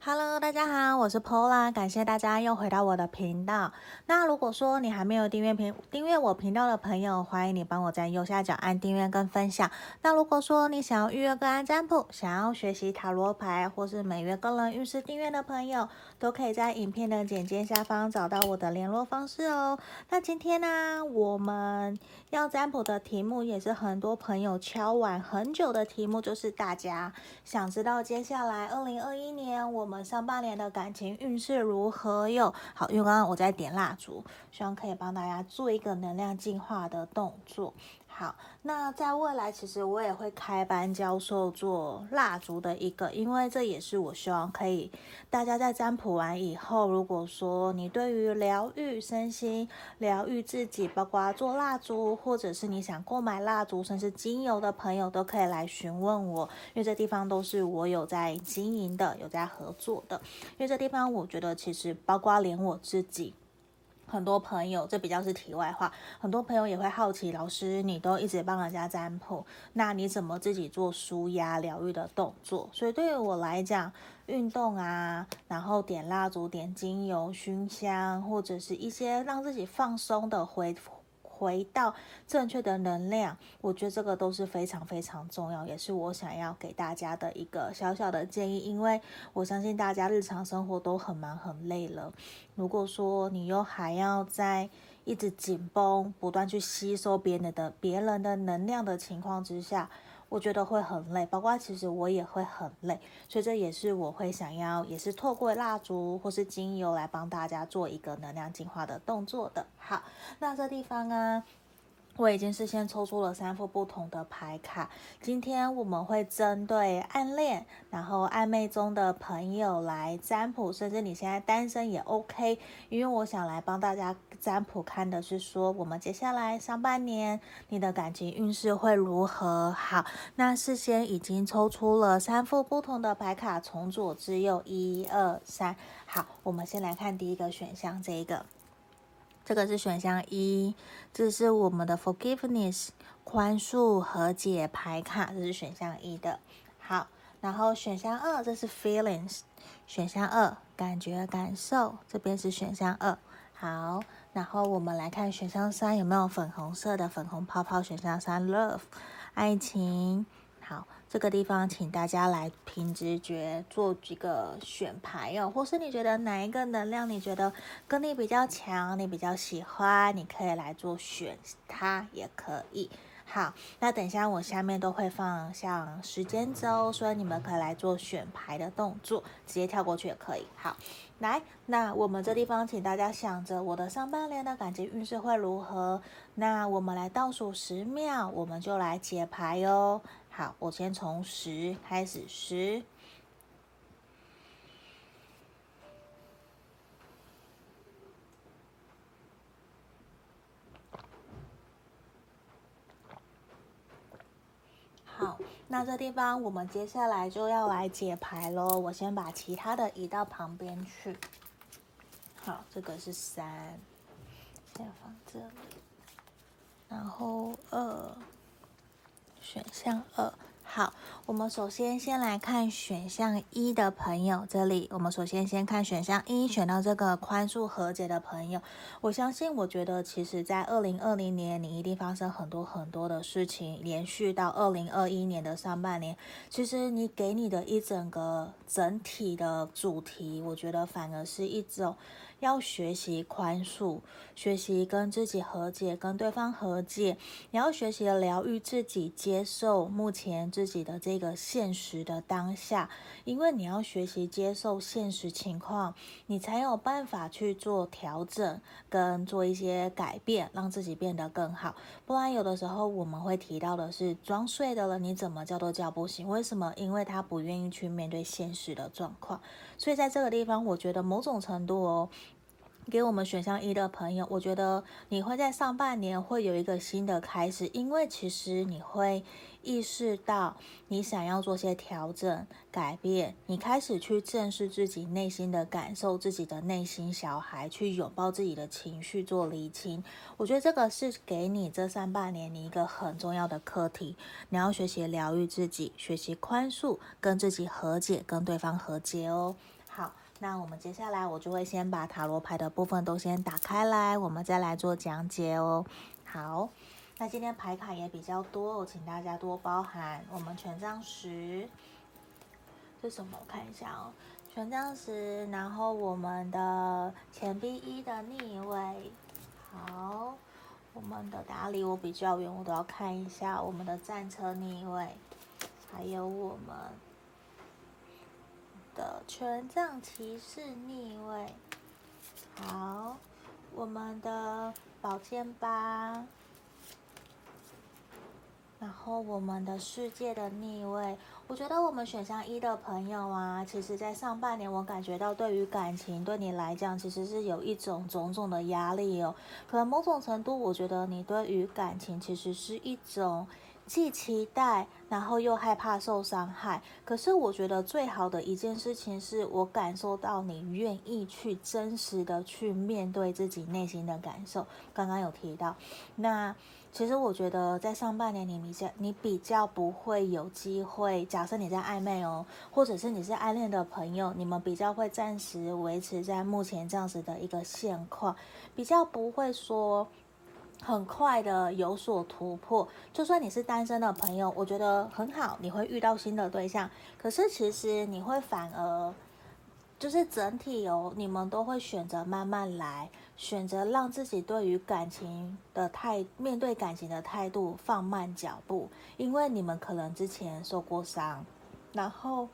Hello，大家好，我是 Pola，感谢大家又回到我的频道。那如果说你还没有订阅频订阅我频道的朋友，欢迎你帮我在右下角按订阅跟分享。那如果说你想要预约个案占卜，想要学习塔罗牌，或是每月个人运势订阅的朋友，都可以在影片的简介下方找到我的联络方式哦。那今天呢，我们要占卜的题目也是很多朋友敲完很久的题目，就是大家想知道接下来二零二一年我我们。上半年的感情运势如何又？好，因为刚刚我在点蜡烛，希望可以帮大家做一个能量净化的动作。好，那在未来其实我也会开班教授做蜡烛的一个，因为这也是我希望可以大家在占卜完以后，如果说你对于疗愈身心、疗愈自己，包括做蜡烛，或者是你想购买蜡烛，甚至精油的朋友，都可以来询问我，因为这地方都是我有在经营的，有在合作的。因为这地方我觉得其实包括连我自己。很多朋友，这比较是题外话。很多朋友也会好奇，老师，你都一直帮人家占卜，那你怎么自己做舒压疗愈的动作？所以对于我来讲，运动啊，然后点蜡烛、点精油、熏香，或者是一些让自己放松的回。回到正确的能量，我觉得这个都是非常非常重要，也是我想要给大家的一个小小的建议。因为我相信大家日常生活都很忙很累了，如果说你又还要在一直紧绷、不断去吸收别人的别人的能量的情况之下，我觉得会很累，包括其实我也会很累，所以这也是我会想要，也是透过蜡烛或是精油来帮大家做一个能量净化的动作的。好，那这地方啊。我已经事先抽出了三副不同的牌卡，今天我们会针对暗恋，然后暧昧中的朋友来占卜，甚至你现在单身也 OK，因为我想来帮大家占卜，看的是说我们接下来上半年你的感情运势会如何。好，那事先已经抽出了三副不同的牌卡，从左至右，一二三。好，我们先来看第一个选项，这一个。这个是选项一，这是我们的 forgiveness 宽恕和解牌卡，这是选项一的。好，然后选项二，这是 feelings，选项二感觉感受，这边是选项二。好，然后我们来看选项三有没有粉红色的粉红泡泡？选项三 love 爱情。好，这个地方请大家来凭直觉做几个选牌哦，或是你觉得哪一个能量你觉得跟你比较强，你比较喜欢，你可以来做选它也可以。好，那等一下我下面都会放像时间轴，所以你们可以来做选牌的动作，直接跳过去也可以。好，来，那我们这地方请大家想着我的上半年的感情运势会如何？那我们来倒数十秒，我们就来解牌哟。好，我先从十开始，十。好，那这地方我们接下来就要来解牌喽。我先把其他的移到旁边去。好，这个是三，先放这里，然后二。选项二，好，我们首先先来看选项一的朋友，这里我们首先先看选项一，选到这个宽恕和解的朋友，我相信，我觉得其实在二零二零年，你一定发生很多很多的事情，连续到二零二一年的上半年，其实你给你的一整个整体的主题，我觉得反而是一种。要学习宽恕，学习跟自己和解，跟对方和解。你要学习疗愈自己，接受目前自己的这个现实的当下。因为你要学习接受现实情况，你才有办法去做调整，跟做一些改变，让自己变得更好。不然有的时候我们会提到的是装睡的了，你怎么叫都叫不醒。为什么？因为他不愿意去面对现实的状况。所以在这个地方，我觉得某种程度哦。给我们选项一的朋友，我觉得你会在上半年会有一个新的开始，因为其实你会意识到你想要做些调整、改变，你开始去正视自己内心的感受，自己的内心小孩，去拥抱自己的情绪，做厘清。我觉得这个是给你这上半年你一个很重要的课题，你要学习疗愈自己，学习宽恕，跟自己和解，跟对方和解哦。好，那我们接下来我就会先把塔罗牌的部分都先打开来，我们再来做讲解哦。好，那今天牌卡也比较多，我请大家多包涵。我们权杖十是什么？我看一下哦，权杖十，然后我们的钱币一的逆位。好，我们的打理我比较远，我都要看一下我们的战车逆位，还有我们的权杖骑士逆位。好，我们的宝剑八，然后我们的世界的逆位。我觉得我们选项一的朋友啊，其实，在上半年我感觉到，对于感情，对你来讲，其实是有一种种种的压力哦。可能某种程度，我觉得你对于感情，其实是一种既期待，然后又害怕受伤害。可是，我觉得最好的一件事情，是我感受到你愿意去真实的去面对自己内心的感受。刚刚有提到，那。其实我觉得，在上半年你比较你比较不会有机会。假设你在暧昧哦，或者是你是暗恋的朋友，你们比较会暂时维持在目前这样子的一个现况，比较不会说很快的有所突破。就算你是单身的朋友，我觉得很好，你会遇到新的对象。可是其实你会反而。就是整体哦，你们都会选择慢慢来，选择让自己对于感情的态，面对感情的态度放慢脚步，因为你们可能之前受过伤，然后。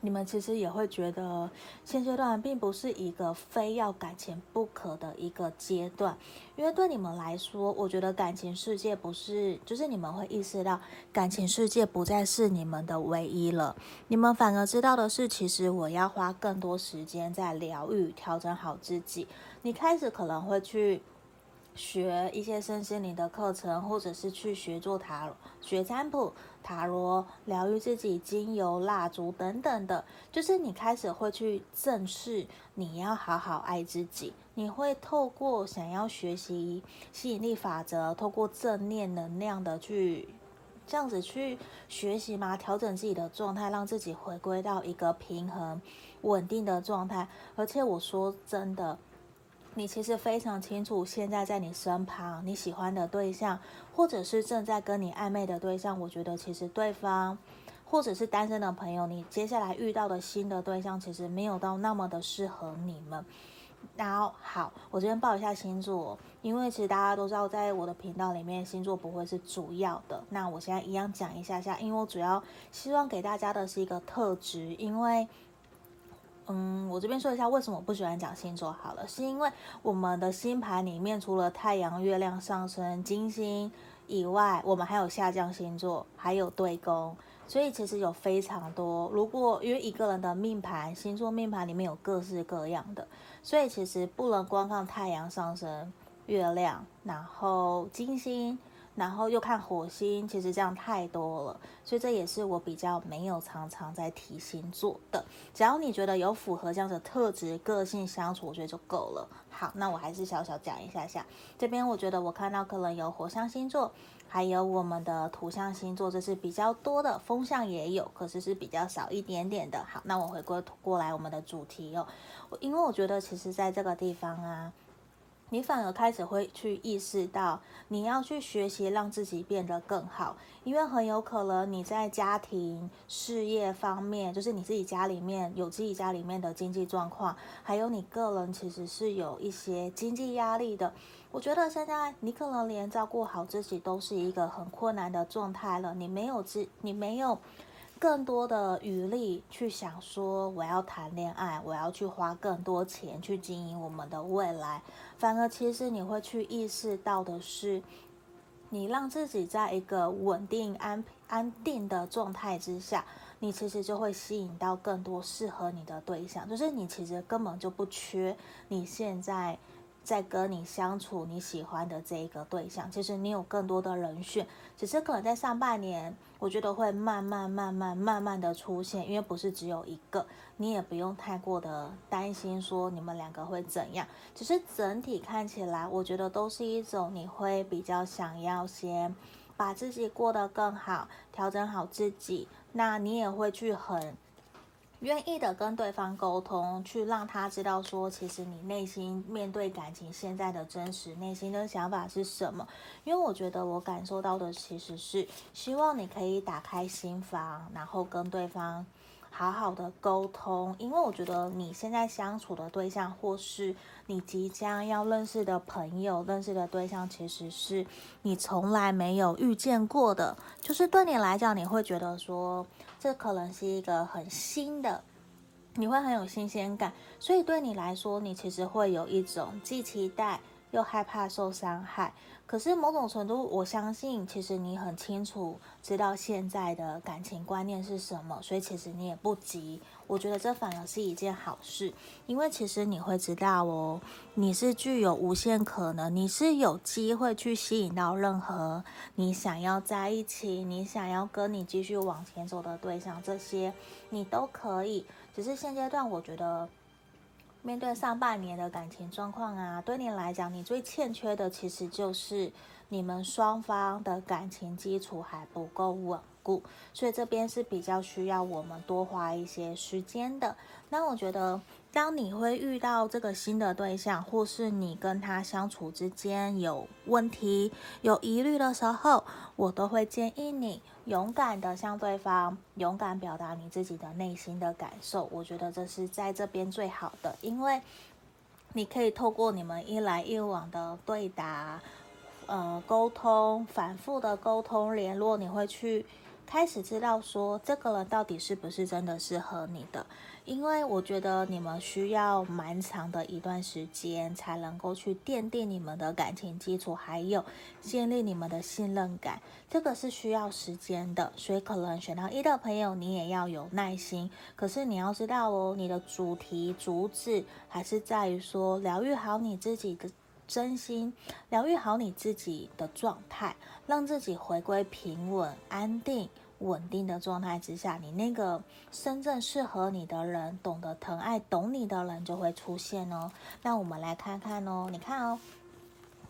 你们其实也会觉得现阶段并不是一个非要感情不可的一个阶段，因为对你们来说，我觉得感情世界不是，就是你们会意识到感情世界不再是你们的唯一了。你们反而知道的是，其实我要花更多时间在疗愈、调整好自己。你开始可能会去。学一些身心灵的课程，或者是去学做塔罗、学占卜、塔罗疗愈自己、精油、蜡烛等等的，就是你开始会去正视你要好好爱自己。你会透过想要学习吸引力法则，透过正念能量的去这样子去学习嘛，调整自己的状态，让自己回归到一个平衡、稳定的状态。而且我说真的。你其实非常清楚，现在在你身旁，你喜欢的对象，或者是正在跟你暧昧的对象，我觉得其实对方，或者是单身的朋友，你接下来遇到的新的对象，其实没有到那么的适合你们。然后，好，我这边报一下星座，因为其实大家都知道，在我的频道里面，星座不会是主要的。那我现在一样讲一下下，因为我主要希望给大家的是一个特质，因为。嗯，我这边说一下为什么我不喜欢讲星座好了，是因为我们的星盘里面除了太阳、月亮、上升、金星以外，我们还有下降星座，还有对宫，所以其实有非常多。如果因为一个人的命盘，星座命盘里面有各式各样的，所以其实不能光看太阳、上升、月亮，然后金星。然后又看火星，其实这样太多了，所以这也是我比较没有常常在提星座的。只要你觉得有符合这样的特质、个性相处，我觉得就够了。好，那我还是小小讲一下下。这边我觉得我看到可能有火象星座，还有我们的土象星座，这是比较多的。风象也有，可是是比较少一点点的。好，那我回过过来我们的主题哦，因为我觉得其实在这个地方啊。你反而开始会去意识到，你要去学习让自己变得更好，因为很有可能你在家庭、事业方面，就是你自己家里面有自己家里面的经济状况，还有你个人其实是有一些经济压力的。我觉得现在你可能连照顾好自己都是一个很困难的状态了，你没有自，你没有。更多的余力去想说，我要谈恋爱，我要去花更多钱去经营我们的未来，反而其实你会去意识到的是，你让自己在一个稳定安安定的状态之下，你其实就会吸引到更多适合你的对象，就是你其实根本就不缺你现在。在跟你相处，你喜欢的这一个对象，其实你有更多的人选，只是可能在上半年，我觉得会慢慢、慢慢、慢慢的出现，因为不是只有一个，你也不用太过的担心说你们两个会怎样，只是整体看起来，我觉得都是一种你会比较想要先把自己过得更好，调整好自己，那你也会去很。愿意的跟对方沟通，去让他知道说，其实你内心面对感情现在的真实内心的想法是什么。因为我觉得我感受到的其实是希望你可以打开心房，然后跟对方好好的沟通。因为我觉得你现在相处的对象，或是你即将要认识的朋友、认识的对象，其实是你从来没有遇见过的。就是对你来讲，你会觉得说。这可能是一个很新的，你会很有新鲜感，所以对你来说，你其实会有一种既期待又害怕受伤害。可是某种程度，我相信其实你很清楚知道现在的感情观念是什么，所以其实你也不急。我觉得这反而是一件好事，因为其实你会知道哦，你是具有无限可能，你是有机会去吸引到任何你想要在一起、你想要跟你继续往前走的对象，这些你都可以。只是现阶段，我觉得。面对上半年的感情状况啊，对你来讲，你最欠缺的其实就是你们双方的感情基础还不够稳所以这边是比较需要我们多花一些时间的。那我觉得。当你会遇到这个新的对象，或是你跟他相处之间有问题、有疑虑的时候，我都会建议你勇敢的向对方勇敢表达你自己的内心的感受。我觉得这是在这边最好的，因为你可以透过你们一来一往的对答、呃沟通、反复的沟通联络，你会去开始知道说这个人到底是不是真的适合你的。因为我觉得你们需要蛮长的一段时间，才能够去奠定你们的感情基础，还有建立你们的信任感，这个是需要时间的。所以可能选到一的朋友，你也要有耐心。可是你要知道哦，你的主题主旨还是在于说，疗愈好你自己的真心，疗愈好你自己的状态，让自己回归平稳安定。稳定的状态之下，你那个真正适合你的人，懂得疼爱、懂你的人就会出现哦。那我们来看看哦，你看哦，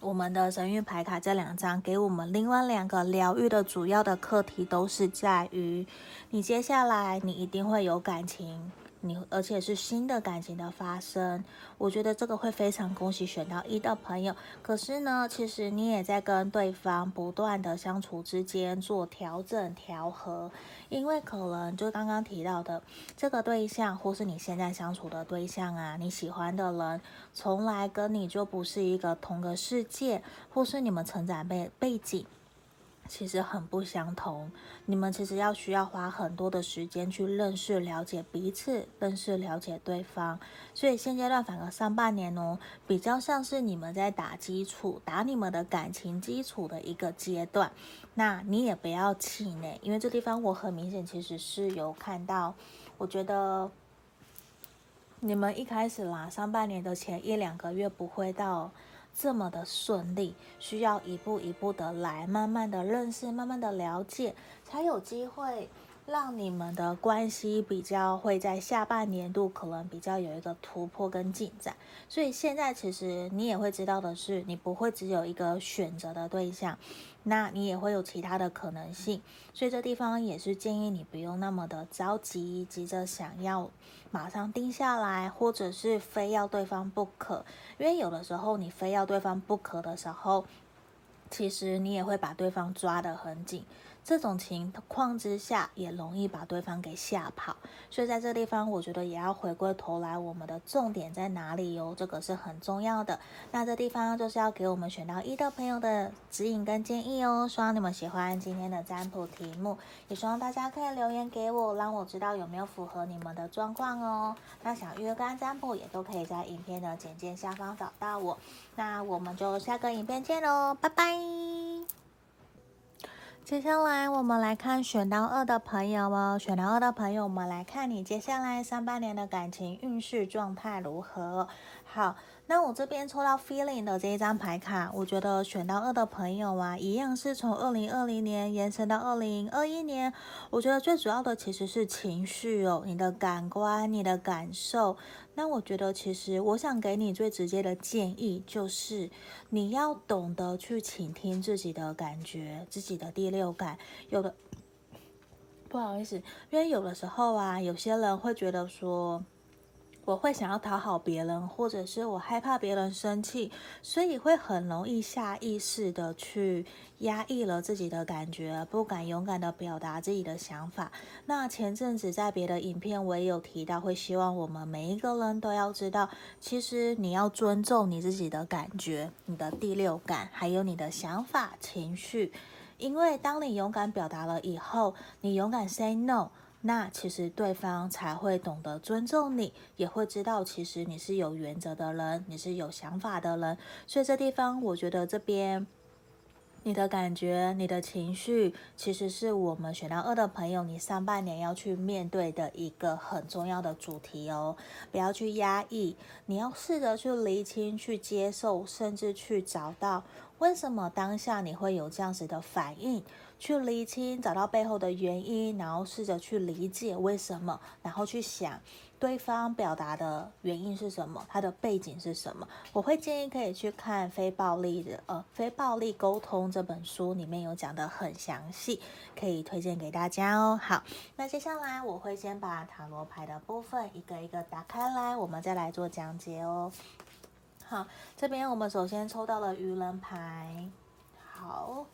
我们的神諭牌卡这两张给我们另外两个疗愈的主要的课题，都是在于你接下来你一定会有感情。你而且是新的感情的发生，我觉得这个会非常恭喜选到一的朋友。可是呢，其实你也在跟对方不断的相处之间做调整调和，因为可能就刚刚提到的这个对象，或是你现在相处的对象啊，你喜欢的人，从来跟你就不是一个同个世界，或是你们成长背背景。其实很不相同，你们其实要需要花很多的时间去认识、了解彼此，认识、了解对方。所以现阶段反而上半年哦，比较像是你们在打基础、打你们的感情基础的一个阶段。那你也不要气馁，因为这地方我很明显其实是有看到，我觉得你们一开始啦，上半年的前一两个月不会到。这么的顺利，需要一步一步的来，慢慢的认识，慢慢的了解，才有机会让你们的关系比较会在下半年度可能比较有一个突破跟进展。所以现在其实你也会知道的是，你不会只有一个选择的对象。那你也会有其他的可能性，所以这地方也是建议你不用那么的着急，急着想要马上定下来，或者是非要对方不可，因为有的时候你非要对方不可的时候，其实你也会把对方抓得很紧。这种情况之下，也容易把对方给吓跑，所以在这地方，我觉得也要回归头来，我们的重点在哪里哟？这个是很重要的。那这地方就是要给我们选到一的朋友的指引跟建议哦。希望你们喜欢今天的占卜题目，也希望大家可以留言给我，让我知道有没有符合你们的状况哦。那想预约个案占卜，也都可以在影片的简介下方找到我。那我们就下个影片见喽，拜拜。接下来我们来看选到二的朋友哦，选到二的朋友，我们来看你接下来上半年的感情运势状态如何？好。那我这边抽到 feeling 的这一张牌卡，我觉得选到二的朋友啊，一样是从二零二零年延伸到二零二一年。我觉得最主要的其实是情绪哦，你的感官、你的感受。那我觉得其实我想给你最直接的建议，就是你要懂得去倾听自己的感觉，自己的第六感。有的。不好意思，因为有的时候啊，有些人会觉得说，我会想要讨好别人，或者是我害怕别人生气，所以会很容易下意识的去压抑了自己的感觉，不敢勇敢的表达自己的想法。那前阵子在别的影片我也有提到，会希望我们每一个人都要知道，其实你要尊重你自己的感觉、你的第六感，还有你的想法、情绪。因为当你勇敢表达了以后，你勇敢 say no，那其实对方才会懂得尊重你，也会知道其实你是有原则的人，你是有想法的人。所以这地方，我觉得这边你的感觉、你的情绪，其实是我们选到二的朋友，你上半年要去面对的一个很重要的主题哦。不要去压抑，你要试着去厘清、去接受，甚至去找到。为什么当下你会有这样子的反应？去厘清，找到背后的原因，然后试着去理解为什么，然后去想对方表达的原因是什么，他的背景是什么。我会建议可以去看《非暴力的呃非暴力沟通》这本书，里面有讲得很详细，可以推荐给大家哦。好，那接下来我会先把塔罗牌的部分一个一个打开来，我们再来做讲解哦。好，这边我们首先抽到了愚人牌，好，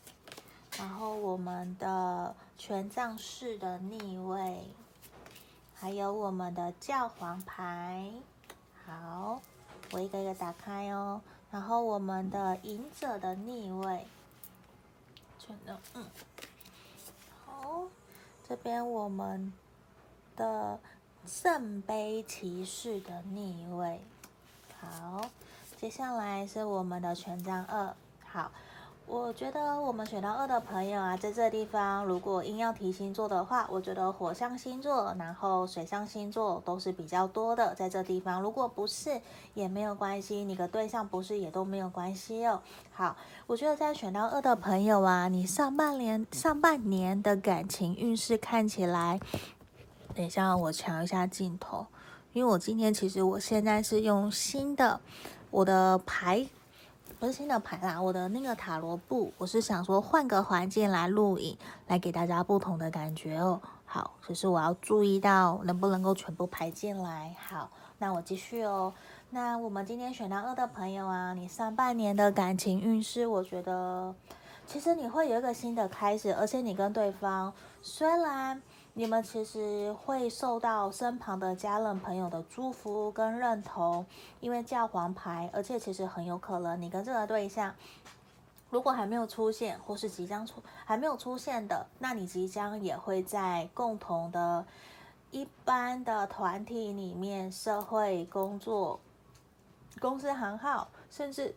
然后我们的权杖四的逆位，还有我们的教皇牌，好，我一个一个打开哦，然后我们的隐者的逆位，全都嗯，好，这边我们的圣杯骑士的逆位，好。接下来是我们的权杖二，好，我觉得我们选到二的朋友啊，在这个地方，如果硬要提星座的话，我觉得火象星座，然后水象星座都是比较多的，在这地方，如果不是也没有关系，你的对象不是也都没有关系哦。好，我觉得在选到二的朋友啊，你上半年上半年的感情运势看起来，等一下我调一下镜头，因为我今天其实我现在是用新的。我的牌不是新的牌啦，我的那个塔罗布，我是想说换个环境来录影，来给大家不同的感觉哦。好，只是我要注意到能不能够全部排进来。好，那我继续哦。那我们今天选到二的朋友啊，你上半年的感情运势，我觉得其实你会有一个新的开始，而且你跟对方虽然。你们其实会受到身旁的家人朋友的祝福跟认同，因为教皇牌，而且其实很有可能你跟这个对象，如果还没有出现，或是即将出还没有出现的，那你即将也会在共同的一般的团体里面，社会工作、公司行号，甚至。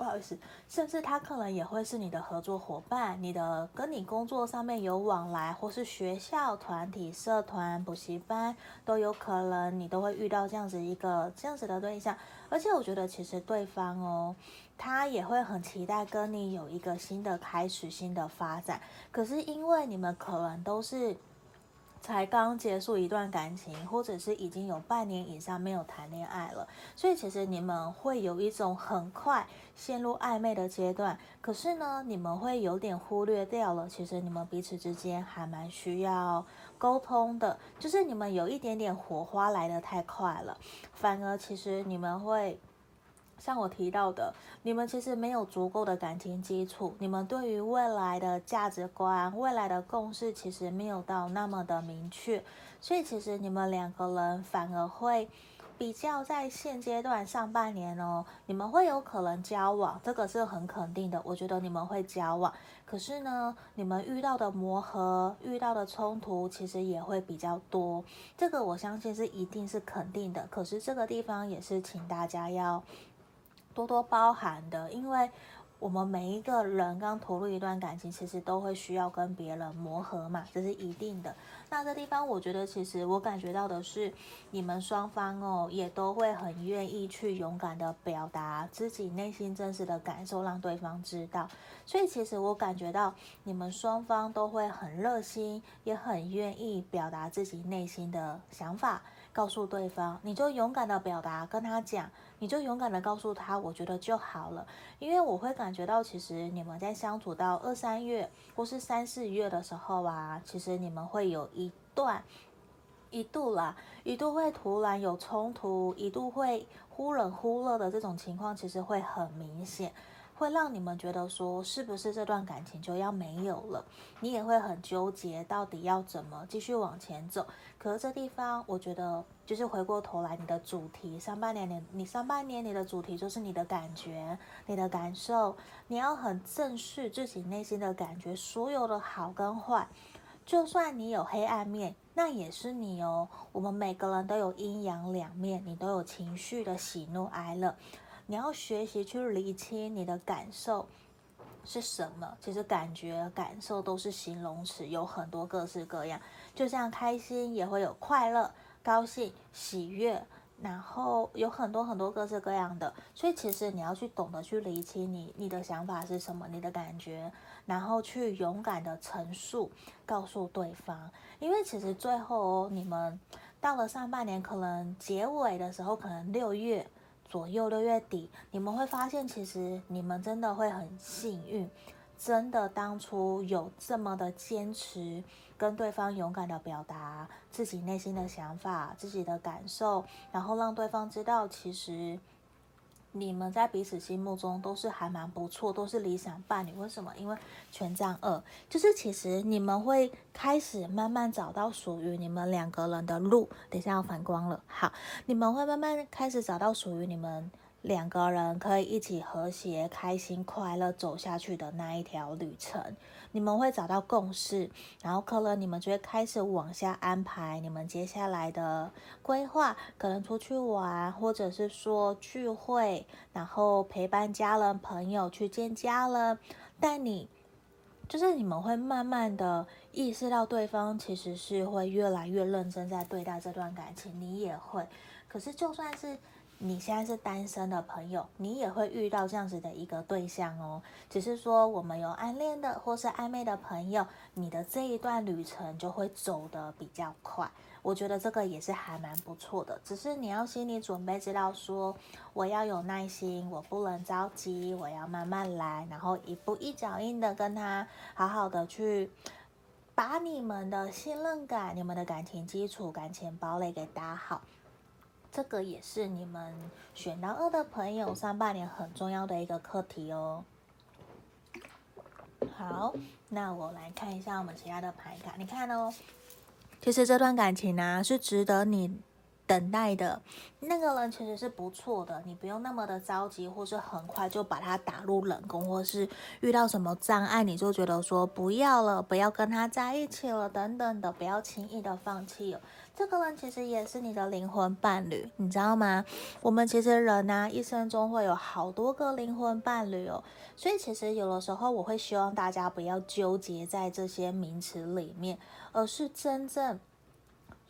不好意思，甚至他可能也会是你的合作伙伴，你的跟你工作上面有往来，或是学校、团体、社团、补习班都有可能，你都会遇到这样子一个这样子的对象。而且我觉得其实对方哦，他也会很期待跟你有一个新的开始、新的发展。可是因为你们可能都是。才刚结束一段感情，或者是已经有半年以上没有谈恋爱了，所以其实你们会有一种很快陷入暧昧的阶段。可是呢，你们会有点忽略掉了，其实你们彼此之间还蛮需要沟通的，就是你们有一点点火花来得太快了，反而其实你们会。像我提到的，你们其实没有足够的感情基础，你们对于未来的价值观、未来的共识其实没有到那么的明确，所以其实你们两个人反而会比较在现阶段上半年哦，你们会有可能交往，这个是很肯定的，我觉得你们会交往。可是呢，你们遇到的磨合、遇到的冲突其实也会比较多，这个我相信是一定是肯定的。可是这个地方也是请大家要。多多包涵的，因为我们每一个人刚投入一段感情，其实都会需要跟别人磨合嘛，这是一定的。那这地方，我觉得其实我感觉到的是，你们双方哦，也都会很愿意去勇敢的表达自己内心真实的感受，让对方知道。所以其实我感觉到你们双方都会很热心，也很愿意表达自己内心的想法。告诉对方，你就勇敢的表达，跟他讲，你就勇敢的告诉他，我觉得就好了。因为我会感觉到，其实你们在相处到二三月或是三四月的时候啊，其实你们会有一段一度啦，一度会突然有冲突，一度会忽冷忽热的这种情况，其实会很明显。会让你们觉得说，是不是这段感情就要没有了？你也会很纠结，到底要怎么继续往前走？可是这地方，我觉得就是回过头来，你的主题上半年你你上半年你的主题就是你的感觉、你的感受，你要很正视自己内心的感觉，所有的好跟坏，就算你有黑暗面，那也是你哦。我们每个人都有阴阳两面，你都有情绪的喜怒哀乐。你要学习去理清你的感受是什么。其实感觉、感受都是形容词，有很多各式各样。就像开心也会有快乐、高兴、喜悦，然后有很多很多各式各样的。所以其实你要去懂得去理清你你的想法是什么，你的感觉，然后去勇敢的陈述，告诉对方。因为其实最后哦，你们到了上半年，可能结尾的时候，可能六月。左右六月底，你们会发现，其实你们真的会很幸运，真的当初有这么的坚持，跟对方勇敢的表达自己内心的想法、自己的感受，然后让对方知道，其实。你们在彼此心目中都是还蛮不错，都是理想伴侣。为什么？因为权杖二，就是其实你们会开始慢慢找到属于你们两个人的路。等一下要反光了，好，你们会慢慢开始找到属于你们。两个人可以一起和谐、开心、快乐走下去的那一条旅程，你们会找到共识，然后可能你们就会开始往下安排你们接下来的规划，可能出去玩，或者是说聚会，然后陪伴家人朋友去见家人。但你就是你们会慢慢的意识到对方其实是会越来越认真在对待这段感情，你也会。可是就算是。你现在是单身的朋友，你也会遇到这样子的一个对象哦。只是说我们有暗恋的或是暧昧的朋友，你的这一段旅程就会走得比较快。我觉得这个也是还蛮不错的。只是你要心里准备，知道说我要有耐心，我不能着急，我要慢慢来，然后一步一脚印的跟他好好的去把你们的信任感、你们的感情基础、感情堡垒给打好。这个也是你们选到二的朋友上半年很重要的一个课题哦。好，那我来看一下我们其他的牌卡。你看哦，其实这段感情呢、啊、是值得你等待的。那个人其实是不错的，你不用那么的着急，或是很快就把他打入冷宫，或是遇到什么障碍，你就觉得说不要了，不要跟他在一起了，等等的，不要轻易的放弃哦。这个人其实也是你的灵魂伴侣，你知道吗？我们其实人呢、啊，一生中会有好多个灵魂伴侣哦，所以其实有的时候我会希望大家不要纠结在这些名词里面，而是真正。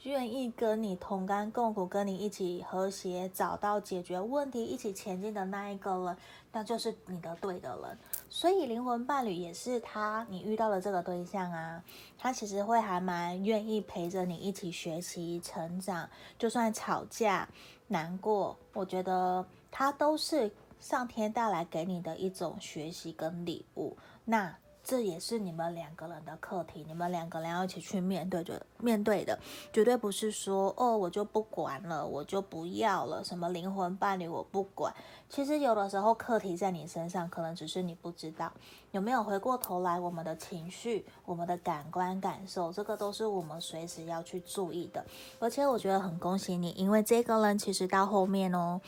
愿意跟你同甘共苦，跟你一起和谐，找到解决问题，一起前进的那一个人，那就是你的对的人。所以灵魂伴侣也是他，你遇到的这个对象啊，他其实会还蛮愿意陪着你一起学习成长，就算吵架、难过，我觉得他都是上天带来给你的一种学习跟礼物。那。这也是你们两个人的课题，你们两个人要一起去面对的，面对的绝对不是说哦，我就不管了，我就不要了，什么灵魂伴侣我不管。其实有的时候课题在你身上，可能只是你不知道。有没有回过头来，我们的情绪、我们的感官感受，这个都是我们随时要去注意的。而且我觉得很恭喜你，因为这个人其实到后面哦。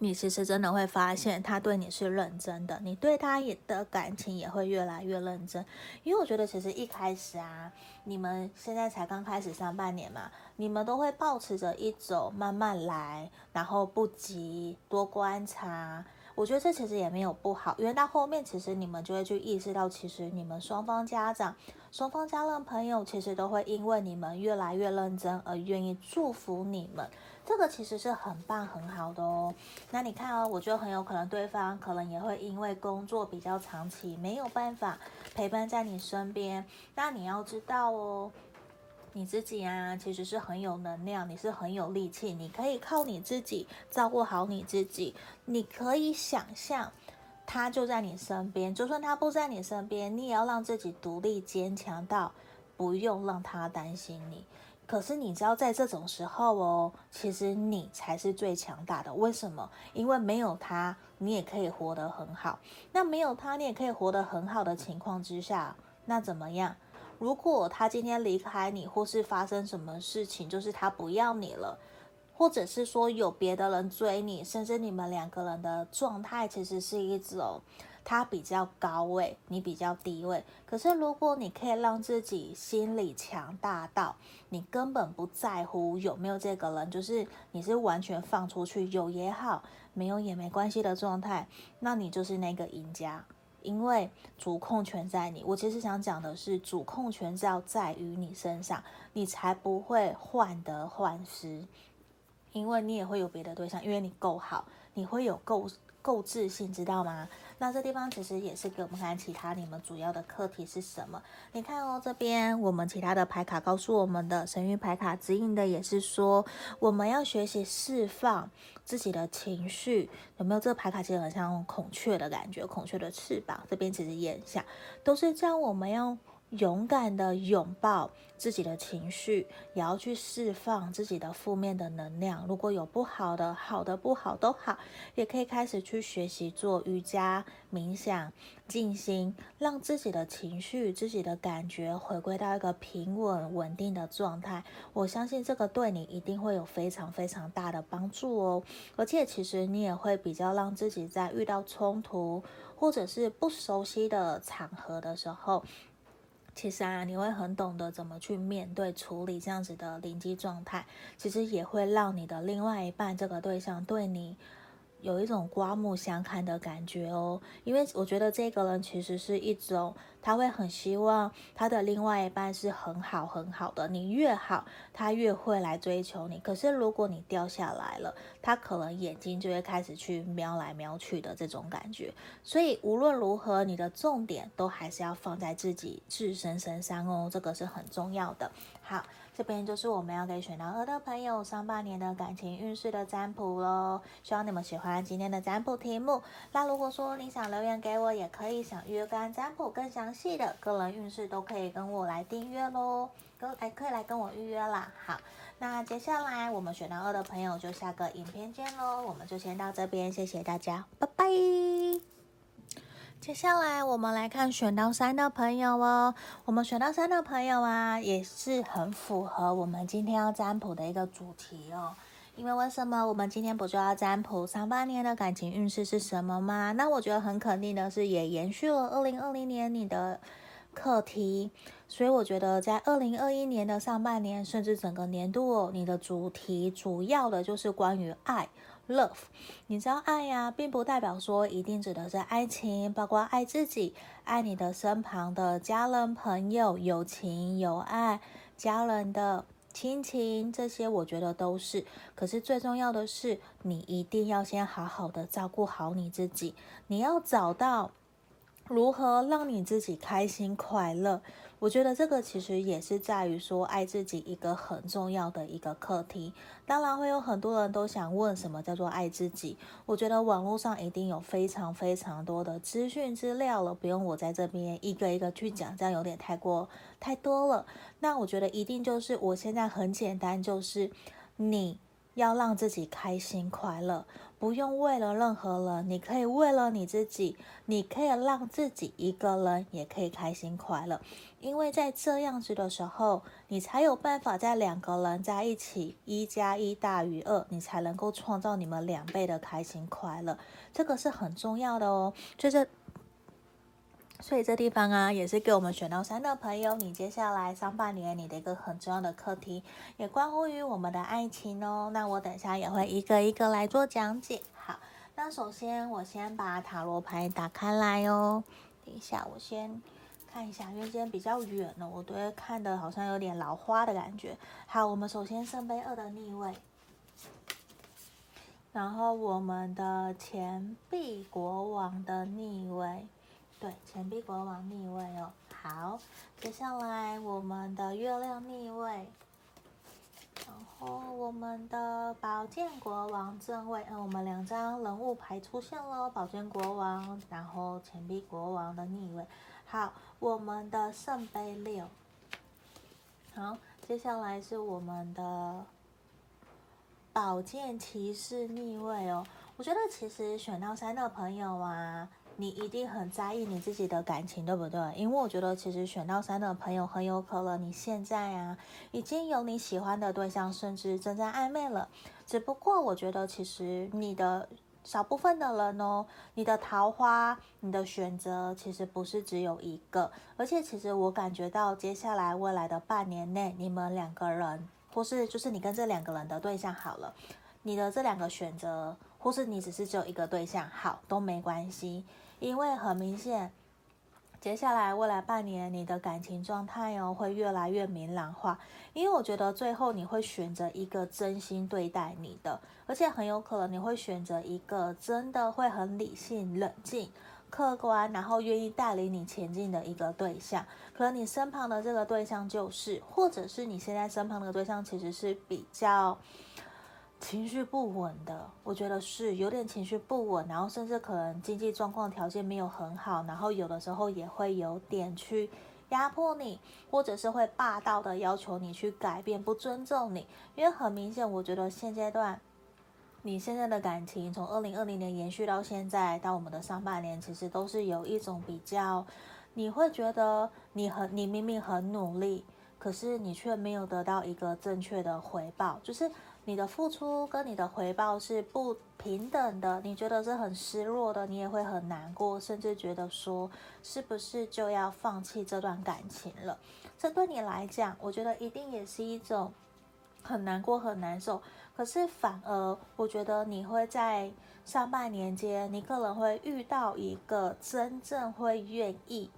你其实真的会发现，他对你是认真的，你对他也的感情也会越来越认真。因为我觉得，其实一开始啊，你们现在才刚开始上半年嘛，你们都会抱持着一种慢慢来，然后不急，多观察。我觉得这其实也没有不好，因为到后面其实你们就会去意识到，其实你们双方家长、双方家人、朋友，其实都会因为你们越来越认真而愿意祝福你们。这个其实是很棒很好的哦。那你看哦，我觉得很有可能对方可能也会因为工作比较长期没有办法陪伴在你身边。那你要知道哦，你自己啊，其实是很有能量，你是很有力气，你可以靠你自己照顾好你自己。你可以想象他就在你身边，就算他不在你身边，你也要让自己独立坚强到不用让他担心你。可是你知道，在这种时候哦，其实你才是最强大的。为什么？因为没有他，你也可以活得很好。那没有他，你也可以活得很好的情况之下，那怎么样？如果他今天离开你，或是发生什么事情，就是他不要你了，或者是说有别的人追你，甚至你们两个人的状态其实是一种他比较高位，你比较低位。可是如果你可以让自己心里强大到你根本不在乎有没有这个人，就是你是完全放出去，有也好，没有也没关系的状态，那你就是那个赢家。因为主控权在你，我其实想讲的是，主控权是要在于你身上，你才不会患得患失，因为你也会有别的对象，因为你够好，你会有够够自信，知道吗？那这地方其实也是给我们看其他你们主要的课题是什么？你看哦，这边我们其他的牌卡告诉我们的神谕牌卡指引的也是说，我们要学习释放自己的情绪。有没有这个牌卡其实很像孔雀的感觉，孔雀的翅膀这边其实也很像，都是这样，我们要。勇敢的拥抱自己的情绪，也要去释放自己的负面的能量。如果有不好的、好的、不好都好，也可以开始去学习做瑜伽、冥想、静心，让自己的情绪、自己的感觉回归到一个平稳、稳定的状态。我相信这个对你一定会有非常非常大的帮助哦。而且，其实你也会比较让自己在遇到冲突或者是不熟悉的场合的时候。其实啊，你会很懂得怎么去面对、处理这样子的临机状态，其实也会让你的另外一半这个对象对你。有一种刮目相看的感觉哦，因为我觉得这个人其实是一种，他会很希望他的另外一半是很好很好的，你越好，他越会来追求你。可是如果你掉下来了，他可能眼睛就会开始去瞄来瞄去的这种感觉。所以无论如何，你的重点都还是要放在自己自身身上哦，这个是很重要的。好。这边就是我们要给选到二的朋友上半年的感情运势的占卜喽，希望你们喜欢今天的占卜题目。那如果说你想留言给我，也可以想预约跟占卜更详细的个人运势，都可以跟我来订阅喽，跟哎可以来跟我预约啦。好，那接下来我们选到二的朋友就下个影片见喽，我们就先到这边，谢谢大家，拜拜。接下来我们来看选到三的朋友哦，我们选到三的朋友啊，也是很符合我们今天要占卜的一个主题哦。因为为什么我们今天不就要占卜上半年的感情运势是什么吗？那我觉得很肯定的是，也延续了二零二零年你的课题，所以我觉得在二零二一年的上半年，甚至整个年度哦，你的主题主要的就是关于爱。Love，你知道爱呀、并不代表说一定指的是爱情，包括爱自己、爱你的身旁的家人、朋友、友情友爱、家人的亲情，这些我觉得都是。可是最重要的是，你一定要先好好的照顾好你自己，你要找到如何让你自己开心快乐。我觉得这个其实也是在于说爱自己一个很重要的一个课题。当然会有很多人都想问什么叫做爱自己。我觉得网络上一定有非常非常多的资讯资料了，不用我在这边一个一个去讲，这样有点太过太多了。那我觉得一定就是我现在很简单，就是你。要让自己开心快乐，不用为了任何人，你可以为了你自己，你可以让自己一个人也可以开心快乐，因为在这样子的时候，你才有办法在两个人在一起，一加一大于二，你才能够创造你们两倍的开心快乐，这个是很重要的哦，就是。所以这地方啊，也是给我们选到三的朋友，你接下来上半年你的一个很重要的课题，也关乎于我们的爱情哦。那我等下也会一个一个来做讲解。好，那首先我先把塔罗牌打开来哦。等一下我先看一下，因为今天比较远了，我都会看的好像有点老花的感觉。好，我们首先圣杯二的逆位，然后我们的钱币国王的逆位。对，钱币国王逆位哦。好，接下来我们的月亮逆位，然后我们的宝剑国王正位，嗯，我们两张人物牌出现了，宝剑国王，然后钱币国王的逆位。好，我们的圣杯六。好，接下来是我们的宝剑骑士逆位哦。我觉得其实选到三的朋友啊。你一定很在意你自己的感情，对不对？因为我觉得，其实选到三的朋友很有可能你现在啊，已经有你喜欢的对象，甚至正在暧昧了。只不过，我觉得其实你的少部分的人哦，你的桃花，你的选择其实不是只有一个。而且，其实我感觉到接下来未来的半年内，你们两个人，或是就是你跟这两个人的对象好了，你的这两个选择，或是你只是只有一个对象，好，都没关系。因为很明显，接下来未来半年你的感情状态哦会越来越明朗化。因为我觉得最后你会选择一个真心对待你的，而且很有可能你会选择一个真的会很理性、冷静、客观，然后愿意带领你前进的一个对象。可能你身旁的这个对象就是，或者是你现在身旁的对象其实是比较。情绪不稳的，我觉得是有点情绪不稳，然后甚至可能经济状况条件没有很好，然后有的时候也会有点去压迫你，或者是会霸道的要求你去改变，不尊重你。因为很明显，我觉得现阶段你现在的感情从二零二零年延续到现在，到我们的上半年，其实都是有一种比较，你会觉得你很，你明明很努力，可是你却没有得到一个正确的回报，就是。你的付出跟你的回报是不平等的，你觉得是很失落的，你也会很难过，甚至觉得说是不是就要放弃这段感情了？这对你来讲，我觉得一定也是一种很难过、很难受。可是反而，我觉得你会在上半年间，你可能会遇到一个真正会愿意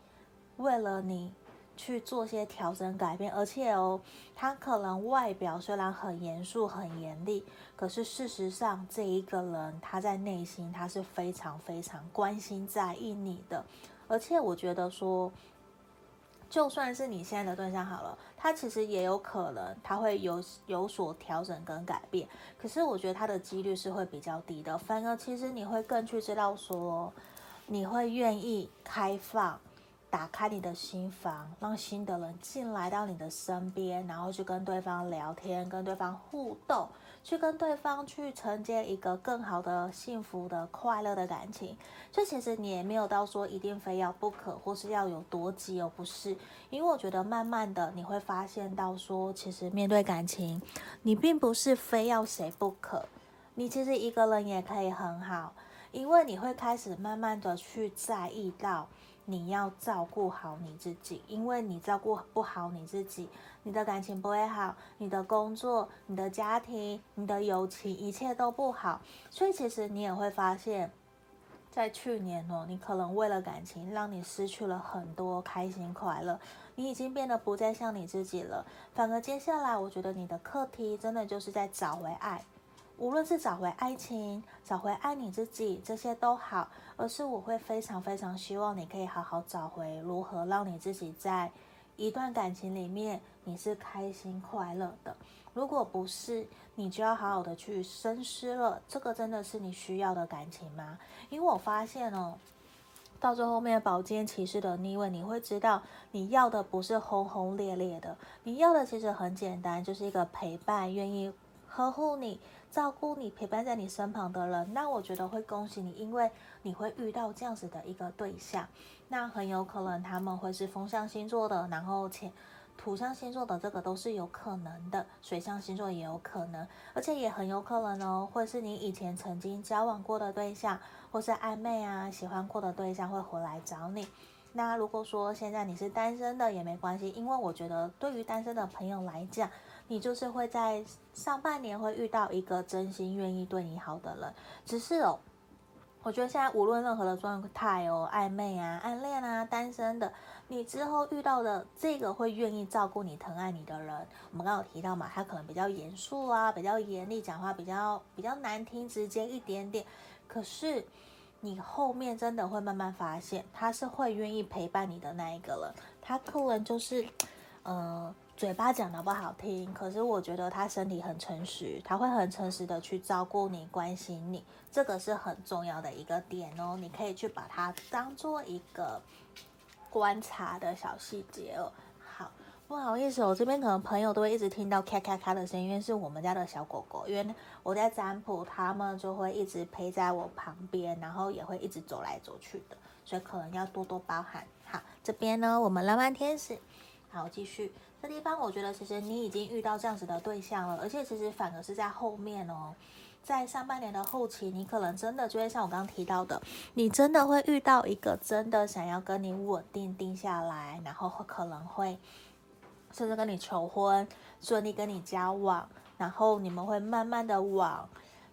为了你。去做些调整改变，而且哦，他可能外表虽然很严肃很严厉，可是事实上这一个人他在内心他是非常非常关心在意你的，而且我觉得说，就算是你现在的对象好了，他其实也有可能他会有有所调整跟改变，可是我觉得他的几率是会比较低的，反而其实你会更去知道说，你会愿意开放。打开你的心房，让新的人进来到你的身边，然后去跟对方聊天，跟对方互动，去跟对方去承接一个更好的、幸福的、快乐的感情。这其实你也没有到说一定非要不可，或是要有多急哦，不是。因为我觉得慢慢的你会发现到说，其实面对感情，你并不是非要谁不可，你其实一个人也可以很好，因为你会开始慢慢的去在意到。你要照顾好你自己，因为你照顾不好你自己，你的感情不会好，你的工作、你的家庭、你的友情，一切都不好。所以其实你也会发现，在去年哦，你可能为了感情，让你失去了很多开心快乐，你已经变得不再像你自己了。反而接下来，我觉得你的课题真的就是在找回爱。无论是找回爱情，找回爱你自己，这些都好。而是我会非常非常希望你可以好好找回如何让你自己在一段感情里面你是开心快乐的。如果不是，你就要好好的去深思了。这个真的是你需要的感情吗？因为我发现哦，到最后面宝剑骑士的逆位，你会知道你要的不是轰轰烈烈的，你要的其实很简单，就是一个陪伴，愿意呵护你。照顾你、陪伴在你身旁的人，那我觉得会恭喜你，因为你会遇到这样子的一个对象。那很有可能他们会是风象星座的，然后且土象星座的这个都是有可能的，水象星座也有可能，而且也很有可能哦，会是你以前曾经交往过的对象，或是暧昧啊、喜欢过的对象会回来找你。那如果说现在你是单身的也没关系，因为我觉得对于单身的朋友来讲。你就是会在上半年会遇到一个真心愿意对你好的人，只是哦，我觉得现在无论任何的状态哦，暧昧啊、暗恋啊、单身的，你之后遇到的这个会愿意照顾你、疼爱你的人，我们刚刚有提到嘛，他可能比较严肃啊，比较严厉，讲话比较比较难听、直接一点点，可是。你后面真的会慢慢发现，他是会愿意陪伴你的那一个人，他可能就是，呃，嘴巴讲的不好听，可是我觉得他身体很诚实，他会很诚实的去照顾你、关心你，这个是很重要的一个点哦。你可以去把它当做一个观察的小细节哦。好不好意思，我这边可能朋友都会一直听到咔咔咔的声音，因为是我们家的小狗狗。因为我在占卜，它们就会一直陪在我旁边，然后也会一直走来走去的，所以可能要多多包涵。好，这边呢，我们浪漫天使，好，继续。这地方我觉得其实你已经遇到这样子的对象了，而且其实反而是在后面哦，在上半年的后期，你可能真的就会像我刚刚提到的，你真的会遇到一个真的想要跟你稳定定下来，然后可能会。甚至跟你求婚，顺利跟你交往，然后你们会慢慢的往，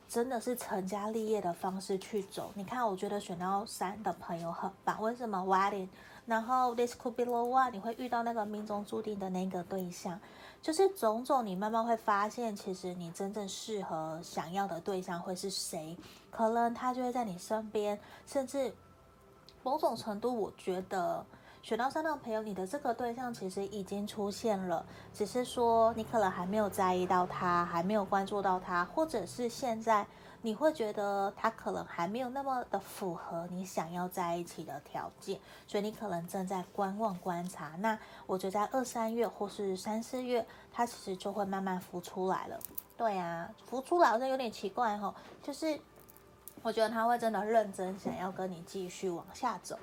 真的是成家立业的方式去走。你看，我觉得选到三的朋友很棒。为什么？Why？然后 This could be the one，你会遇到那个命中注定的那个对象，就是种种，你慢慢会发现，其实你真正适合想要的对象会是谁，可能他就会在你身边，甚至某种程度，我觉得。选到三的朋友，你的这个对象其实已经出现了，只是说你可能还没有在意到他，还没有关注到他，或者是现在你会觉得他可能还没有那么的符合你想要在一起的条件，所以你可能正在观望观察。那我觉得在二三月或是三四月，他其实就会慢慢浮出来了。对啊，浮出来好像有点奇怪哈，就是我觉得他会真的认真想要跟你继续往下走。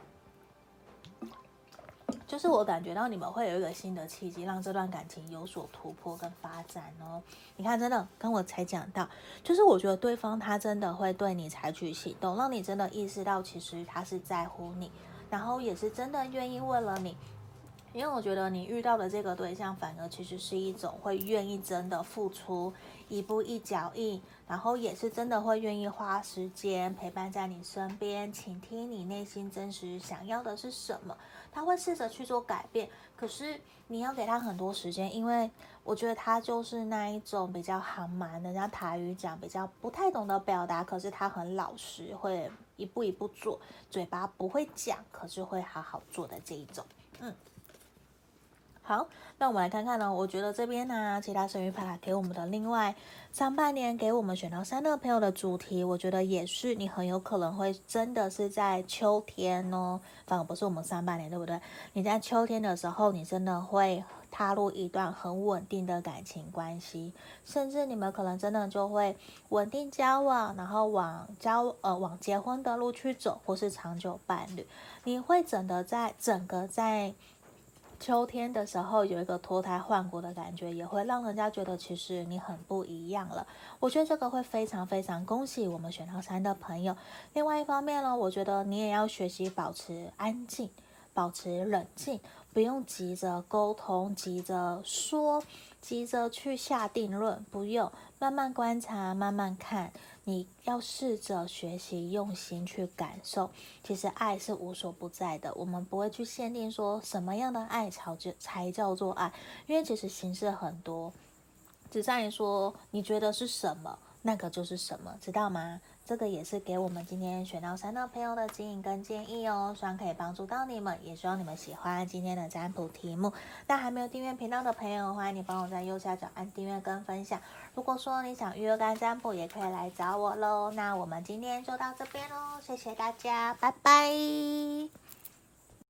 就是我感觉到你们会有一个新的契机，让这段感情有所突破跟发展哦。你看，真的跟我才讲到，就是我觉得对方他真的会对你采取行动，让你真的意识到其实他是在乎你，然后也是真的愿意为了你。因为我觉得你遇到的这个对象，反而其实是一种会愿意真的付出，一步一脚印，然后也是真的会愿意花时间陪伴在你身边，倾听你内心真实想要的是什么。他会试着去做改变，可是你要给他很多时间，因为我觉得他就是那一种比较寒蛮的，像台语讲比较不太懂得表达，可是他很老实，会一步一步做，嘴巴不会讲，可是会好好做的这一种，嗯。好，那我们来看看呢。我觉得这边呢，其他神諭牌给我们的另外上半年给我们选到三的朋友的主题，我觉得也是你很有可能会真的是在秋天哦，反而不是我们上半年，对不对？你在秋天的时候，你真的会踏入一段很稳定的感情关系，甚至你们可能真的就会稳定交往，然后往交呃往结婚的路去走，或是长久伴侣。你会整的在整个在。秋天的时候有一个脱胎换骨的感觉，也会让人家觉得其实你很不一样了。我觉得这个会非常非常恭喜我们选到三的朋友。另外一方面呢，我觉得你也要学习保持安静，保持冷静，不用急着沟通，急着说，急着去下定论，不用，慢慢观察，慢慢看。你要试着学习用心去感受，其实爱是无所不在的。我们不会去限定说什么样的爱才叫才叫做爱，因为其实形式很多，只在于说你觉得是什么，那个就是什么，知道吗？这个也是给我们今天选到三的朋友的指引跟建议哦，希望可以帮助到你们，也希望你们喜欢今天的占卜题目。那还没有订阅频道的朋友，欢迎你帮我在右下角按订阅跟分享。如果说你想预约干占卜，也可以来找我喽。那我们今天就到这边喽，谢谢大家，拜拜。